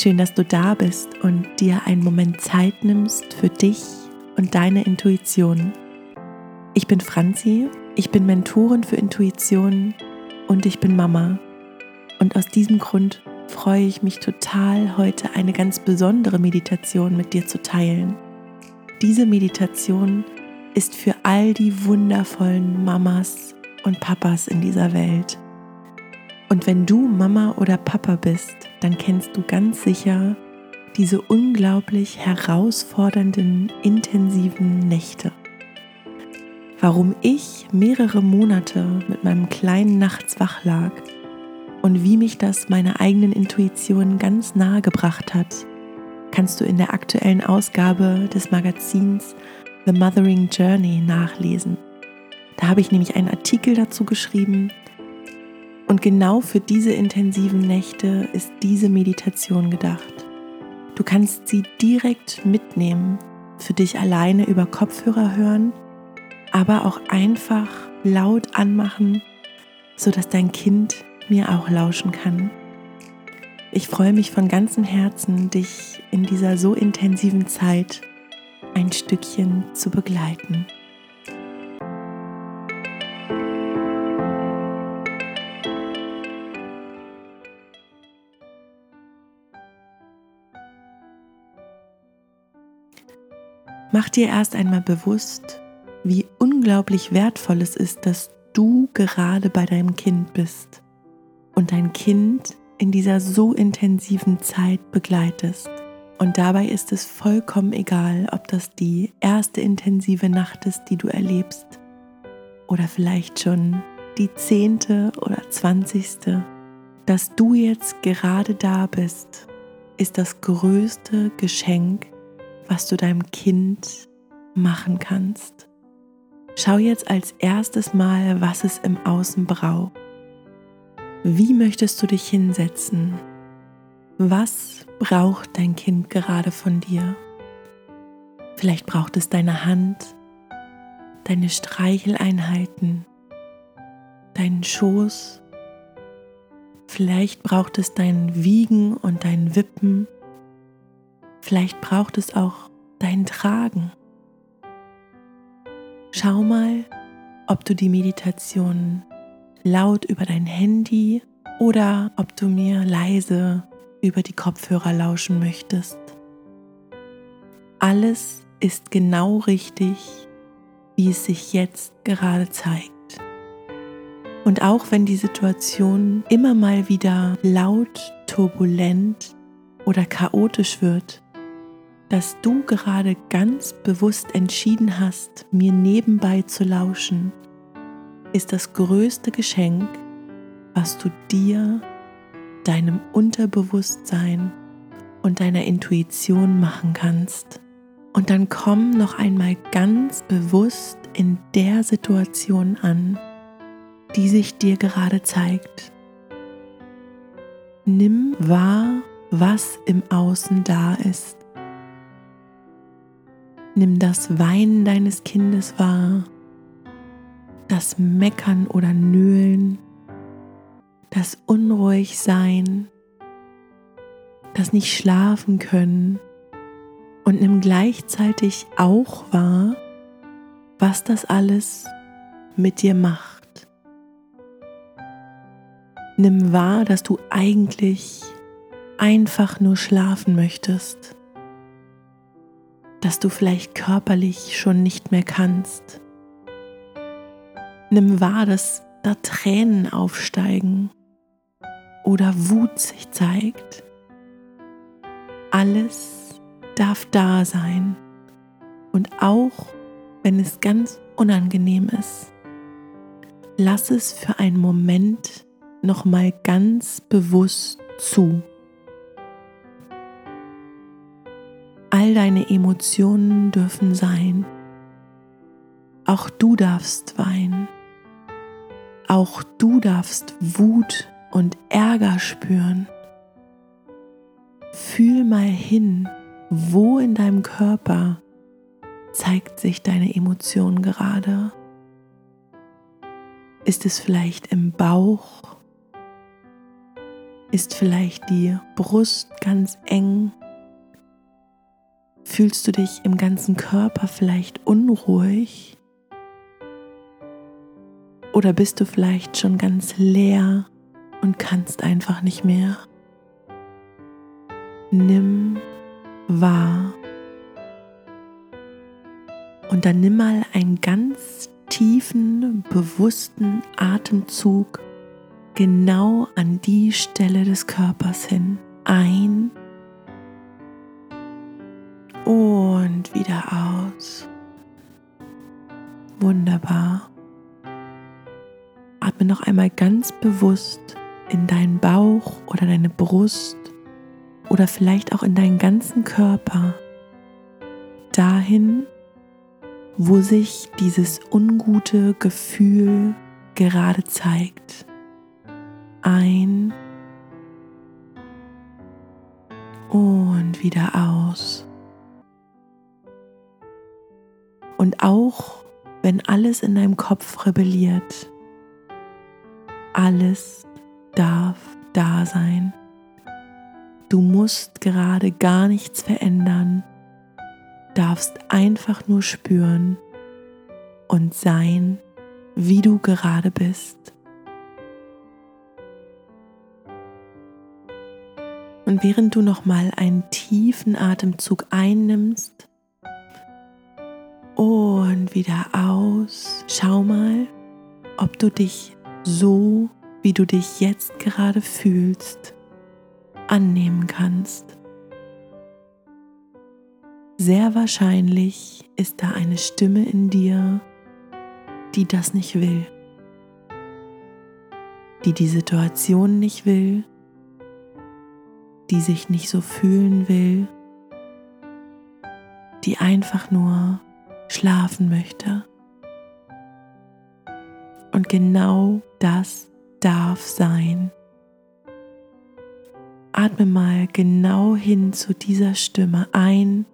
Schön, dass du da bist und dir einen Moment Zeit nimmst für dich und deine Intuition. Ich bin Franzi, ich bin Mentorin für Intuition und ich bin Mama. Und aus diesem Grund freue ich mich total, heute eine ganz besondere Meditation mit dir zu teilen. Diese Meditation ist für all die wundervollen Mamas und Papas in dieser Welt. Und wenn du Mama oder Papa bist, dann kennst du ganz sicher diese unglaublich herausfordernden, intensiven Nächte. Warum ich mehrere Monate mit meinem Kleinen nachts wach lag und wie mich das meiner eigenen Intuition ganz nahe gebracht hat, kannst du in der aktuellen Ausgabe des Magazins The Mothering Journey nachlesen. Da habe ich nämlich einen Artikel dazu geschrieben und genau für diese intensiven Nächte ist diese Meditation gedacht. Du kannst sie direkt mitnehmen, für dich alleine über Kopfhörer hören, aber auch einfach laut anmachen, sodass dein Kind mir auch lauschen kann. Ich freue mich von ganzem Herzen, dich in dieser so intensiven Zeit ein Stückchen zu begleiten. Mach dir erst einmal bewusst, wie unglaublich wertvoll es ist, dass du gerade bei deinem Kind bist und dein Kind in dieser so intensiven Zeit begleitest. Und dabei ist es vollkommen egal, ob das die erste intensive Nacht ist, die du erlebst, oder vielleicht schon die zehnte oder zwanzigste. Dass du jetzt gerade da bist, ist das größte Geschenk, was du deinem Kind machen kannst. Schau jetzt als erstes mal, was es im Außen braucht. Wie möchtest du dich hinsetzen? Was braucht dein Kind gerade von dir? Vielleicht braucht es deine Hand, deine Streicheleinheiten, deinen Schoß. Vielleicht braucht es dein Wiegen und dein Wippen Vielleicht braucht es auch dein Tragen. Schau mal, ob du die Meditation laut über dein Handy oder ob du mir leise über die Kopfhörer lauschen möchtest. Alles ist genau richtig, wie es sich jetzt gerade zeigt. Und auch wenn die Situation immer mal wieder laut, turbulent oder chaotisch wird, dass du gerade ganz bewusst entschieden hast, mir nebenbei zu lauschen, ist das größte Geschenk, was du dir, deinem Unterbewusstsein und deiner Intuition machen kannst. Und dann komm noch einmal ganz bewusst in der Situation an, die sich dir gerade zeigt. Nimm wahr, was im Außen da ist. Nimm das Weinen deines Kindes wahr, das Meckern oder Nöhlen, das Unruhigsein, das nicht schlafen können und nimm gleichzeitig auch wahr, was das alles mit dir macht. Nimm wahr, dass du eigentlich einfach nur schlafen möchtest dass du vielleicht körperlich schon nicht mehr kannst. Nimm wahr, dass da Tränen aufsteigen oder Wut sich zeigt. Alles darf da sein und auch wenn es ganz unangenehm ist, lass es für einen Moment noch mal ganz bewusst zu. All deine Emotionen dürfen sein. Auch du darfst weinen. Auch du darfst Wut und Ärger spüren. Fühl mal hin, wo in deinem Körper zeigt sich deine Emotion gerade. Ist es vielleicht im Bauch, Ist vielleicht die Brust ganz eng? Fühlst du dich im ganzen Körper vielleicht unruhig? Oder bist du vielleicht schon ganz leer und kannst einfach nicht mehr? Nimm wahr. Und dann nimm mal einen ganz tiefen, bewussten Atemzug genau an die Stelle des Körpers hin. Ein und wieder aus. Wunderbar. Atme noch einmal ganz bewusst in deinen Bauch oder deine Brust oder vielleicht auch in deinen ganzen Körper dahin, wo sich dieses ungute Gefühl gerade zeigt. Ein und wieder aus. Und auch wenn alles in deinem Kopf rebelliert, alles darf da sein. Du musst gerade gar nichts verändern, darfst einfach nur spüren und sein, wie du gerade bist. Und während du noch mal einen tiefen Atemzug einnimmst und wieder aus, schau mal, ob du dich so, wie du dich jetzt gerade fühlst, annehmen kannst. Sehr wahrscheinlich ist da eine Stimme in dir, die das nicht will, die die Situation nicht will, die sich nicht so fühlen will, die einfach nur schlafen möchte. Und genau das darf sein. Atme mal genau hin zu dieser Stimme ein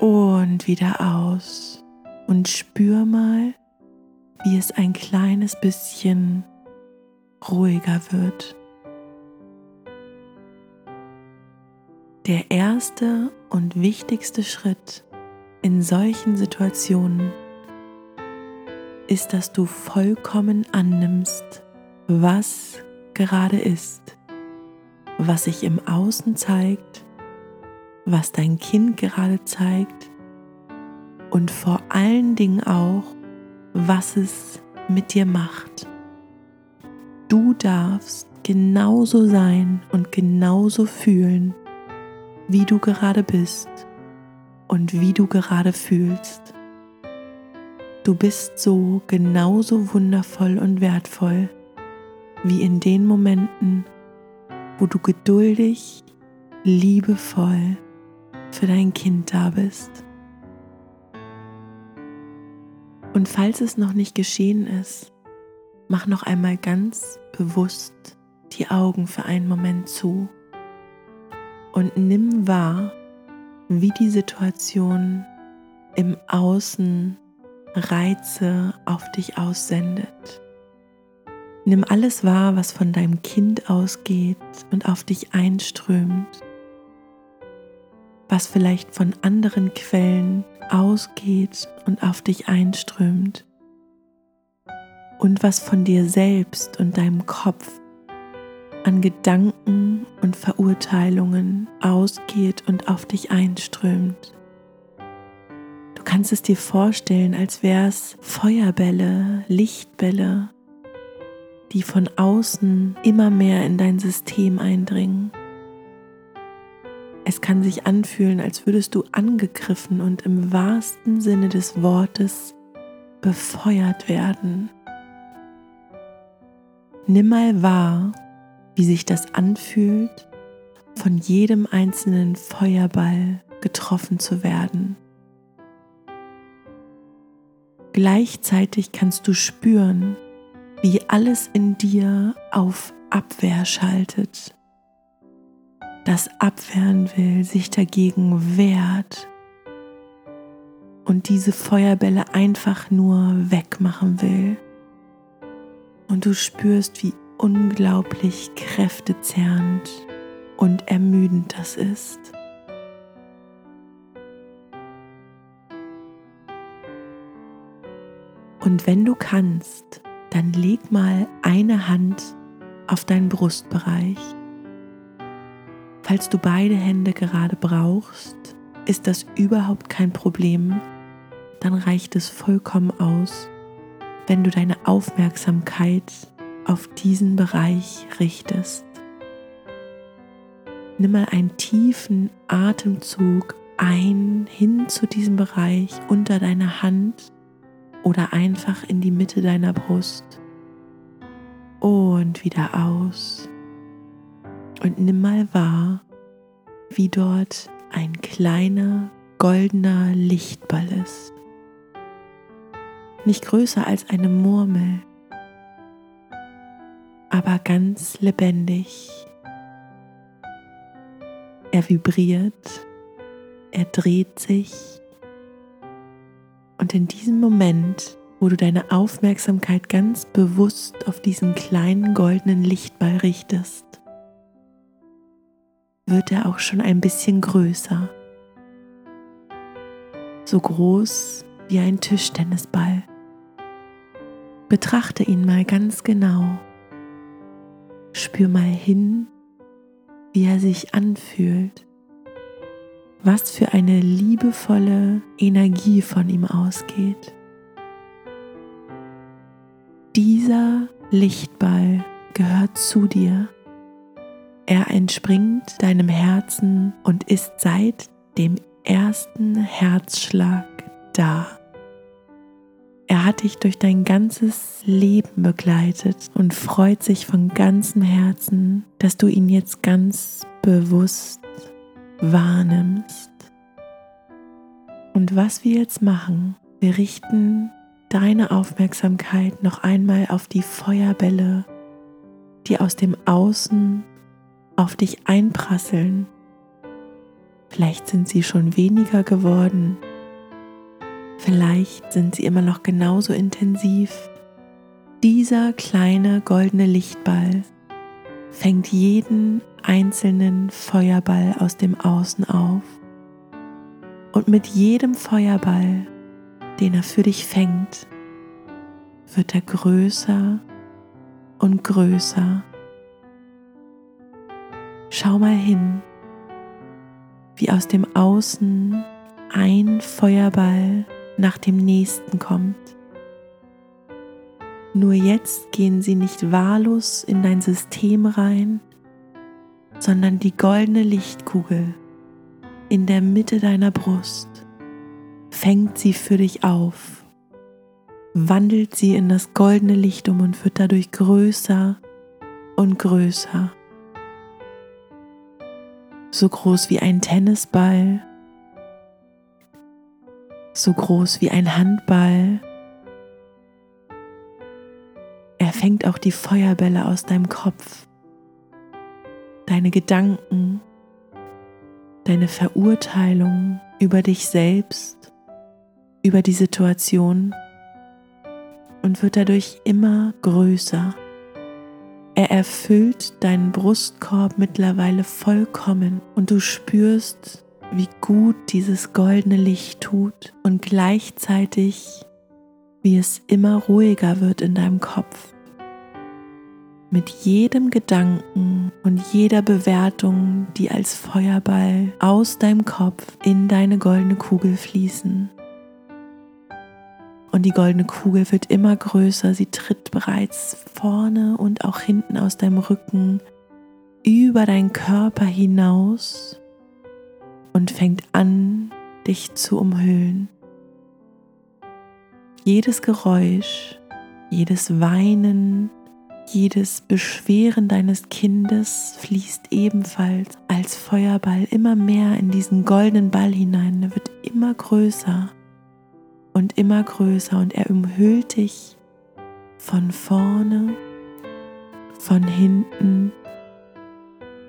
und wieder aus und spür mal, wie es ein kleines bisschen ruhiger wird. Der erste und wichtigste Schritt in solchen Situationen ist, dass du vollkommen annimmst, was gerade ist, was sich im Außen zeigt, was dein Kind gerade zeigt und vor allen Dingen auch, was es mit dir macht. Du darfst genauso sein und genauso fühlen, wie du gerade bist und wie du gerade fühlst. Du bist so genauso wundervoll und wertvoll wie in den Momenten, wo du geduldig, liebevoll für dein Kind da bist. Und falls es noch nicht geschehen ist, mach noch einmal ganz bewusst die Augen für einen Moment zu und nimm wahr, wie die Situation im Außen Reize auf dich aussendet. Nimm alles wahr, was von deinem Kind ausgeht und auf dich einströmt, was vielleicht von anderen Quellen ausgeht und auf dich einströmt und was von dir selbst und deinem Kopf an Gedanken und Verurteilungen ausgeht und auf dich einströmt. Du kannst es dir vorstellen, als wäre es Feuerbälle, Lichtbälle, die von außen immer mehr in dein System eindringen. Es kann sich anfühlen, als würdest du angegriffen und im wahrsten Sinne des Wortes befeuert werden. Nimm mal wahr, wie sich das anfühlt, von jedem einzelnen Feuerball getroffen zu werden. Gleichzeitig kannst du spüren, wie alles in dir auf Abwehr schaltet, das abwehren will, sich dagegen wehrt und diese Feuerbälle einfach nur wegmachen will. Und du spürst, wie unglaublich kräftezerrend und ermüdend das ist. Und wenn du kannst, dann leg mal eine Hand auf deinen Brustbereich. Falls du beide Hände gerade brauchst, ist das überhaupt kein Problem. Dann reicht es vollkommen aus, wenn du deine Aufmerksamkeit auf diesen Bereich richtest. Nimm mal einen tiefen Atemzug ein hin zu diesem Bereich unter deiner Hand oder einfach in die Mitte deiner Brust. Und wieder aus. Und nimm mal wahr, wie dort ein kleiner goldener Lichtball ist. Nicht größer als eine Murmel, aber ganz lebendig. Er vibriert, er dreht sich und in diesem Moment, wo du deine Aufmerksamkeit ganz bewusst auf diesen kleinen goldenen Lichtball richtest, wird er auch schon ein bisschen größer. So groß wie ein Tischtennisball. Betrachte ihn mal ganz genau. Spür mal hin, wie er sich anfühlt was für eine liebevolle Energie von ihm ausgeht. Dieser Lichtball gehört zu dir. Er entspringt deinem Herzen und ist seit dem ersten Herzschlag da. Er hat dich durch dein ganzes Leben begleitet und freut sich von ganzem Herzen, dass du ihn jetzt ganz bewusst wahrnimmst. Und was wir jetzt machen, wir richten deine Aufmerksamkeit noch einmal auf die Feuerbälle, die aus dem Außen auf dich einprasseln. Vielleicht sind sie schon weniger geworden. Vielleicht sind sie immer noch genauso intensiv. Dieser kleine goldene Lichtball fängt jeden einzelnen Feuerball aus dem Außen auf. Und mit jedem Feuerball, den er für dich fängt, wird er größer und größer. Schau mal hin, wie aus dem Außen ein Feuerball nach dem nächsten kommt. Nur jetzt gehen sie nicht wahllos in dein System rein, sondern die goldene Lichtkugel in der Mitte deiner Brust fängt sie für dich auf, wandelt sie in das goldene Licht um und wird dadurch größer und größer. So groß wie ein Tennisball, so groß wie ein Handball. Er fängt auch die Feuerbälle aus deinem Kopf deine Gedanken, deine Verurteilung über dich selbst, über die Situation und wird dadurch immer größer. Er erfüllt deinen Brustkorb mittlerweile vollkommen und du spürst, wie gut dieses goldene Licht tut und gleichzeitig, wie es immer ruhiger wird in deinem Kopf mit jedem Gedanken und jeder Bewertung, die als Feuerball aus deinem Kopf in deine goldene Kugel fließen. Und die goldene Kugel wird immer größer, sie tritt bereits vorne und auch hinten aus deinem Rücken über deinen Körper hinaus und fängt an, dich zu umhüllen. Jedes Geräusch, jedes Weinen, jedes Beschweren deines Kindes fließt ebenfalls als Feuerball immer mehr in diesen goldenen Ball hinein. Er wird immer größer und immer größer und er umhüllt dich von vorne, von hinten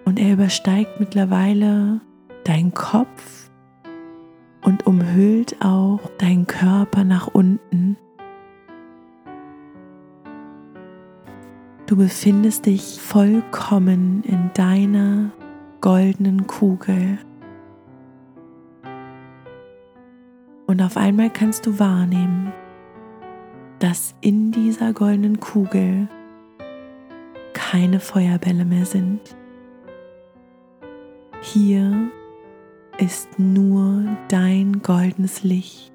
und er übersteigt mittlerweile deinen Kopf und umhüllt auch deinen Körper nach unten. Du befindest dich vollkommen in deiner goldenen Kugel. Und auf einmal kannst du wahrnehmen, dass in dieser goldenen Kugel keine Feuerbälle mehr sind. Hier ist nur dein goldenes Licht.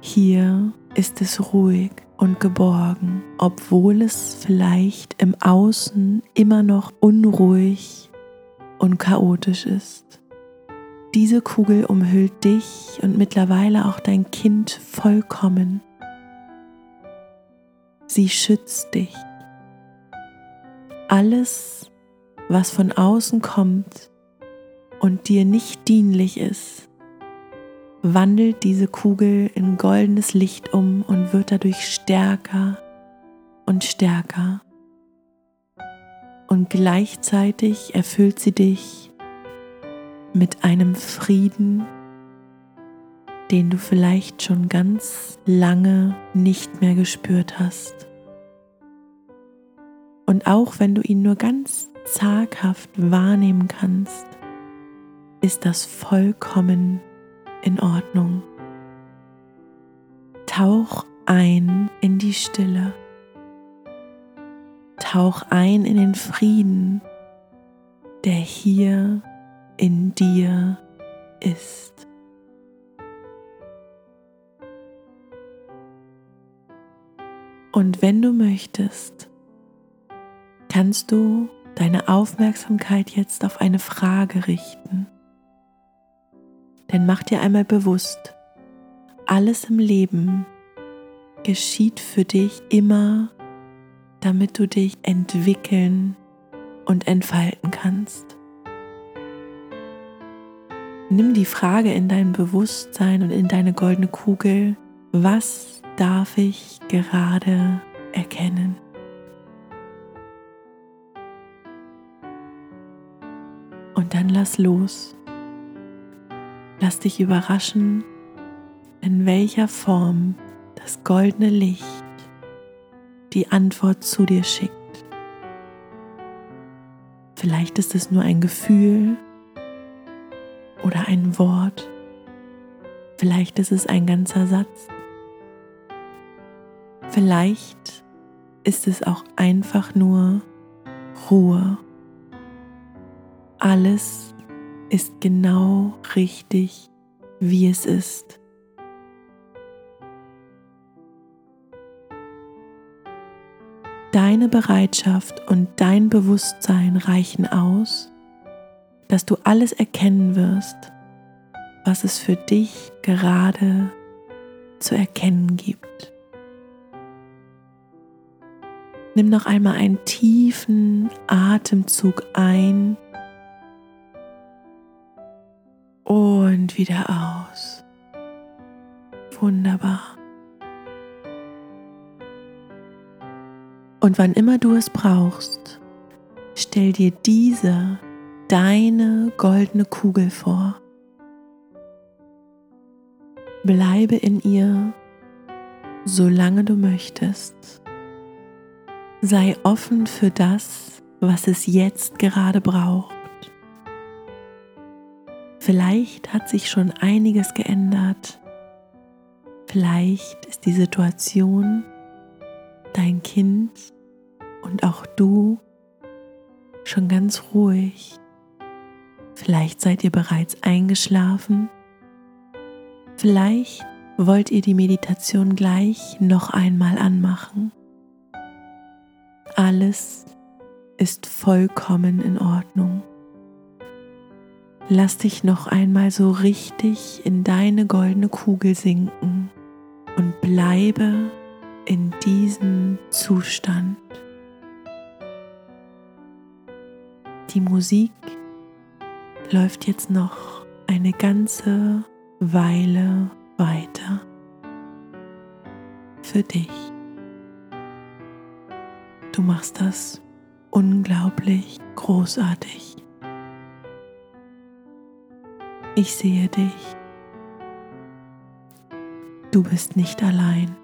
Hier ist es ruhig und geborgen, obwohl es vielleicht im Außen immer noch unruhig und chaotisch ist. Diese Kugel umhüllt dich und mittlerweile auch dein Kind vollkommen. Sie schützt dich. Alles, was von außen kommt und dir nicht dienlich ist, wandelt diese Kugel in goldenes Licht um und wird dadurch stärker und stärker. Und gleichzeitig erfüllt sie dich mit einem Frieden, den du vielleicht schon ganz lange nicht mehr gespürt hast. Und auch wenn du ihn nur ganz zaghaft wahrnehmen kannst, ist das vollkommen in Ordnung. Tauch ein in die Stille. Tauch ein in den Frieden, der hier in dir ist. Und wenn du möchtest, kannst du deine Aufmerksamkeit jetzt auf eine Frage richten. Denn mach dir einmal bewusst, alles im Leben geschieht für dich immer, damit du dich entwickeln und entfalten kannst. Nimm die Frage in dein Bewusstsein und in deine goldene Kugel, was darf ich gerade erkennen? Und dann lass los. Lass dich überraschen, in welcher Form das goldene Licht die Antwort zu dir schickt. Vielleicht ist es nur ein Gefühl, oder ein Wort. Vielleicht ist es ein ganzer Satz. Vielleicht ist es auch einfach nur Ruhe. Alles ist genau richtig, wie es ist. Deine Bereitschaft und dein Bewusstsein reichen aus, dass du alles erkennen wirst, was es für dich gerade zu erkennen gibt. Nimm noch einmal einen tiefen Atemzug ein und wieder aus. Wunderbar. Und wann immer du es brauchst, stell dir diese deine goldene Kugel vor. Bleibe in ihr, solange du möchtest. Sei offen für das, was es jetzt gerade braucht. Vielleicht hat sich schon einiges geändert. Vielleicht ist die Situation, dein Kind und auch du schon ganz ruhig Vielleicht seid ihr bereits eingeschlafen. Vielleicht wollt ihr die Meditation gleich noch einmal anmachen. Alles ist vollkommen in Ordnung. Lass dich noch einmal so richtig in deine goldene Kugel sinken und bleibe in diesem Zustand. Die Musik läuft jetzt noch eine ganze Weile weiter für dich. Du machst das unglaublich großartig. Ich sehe dich. Du bist nicht allein.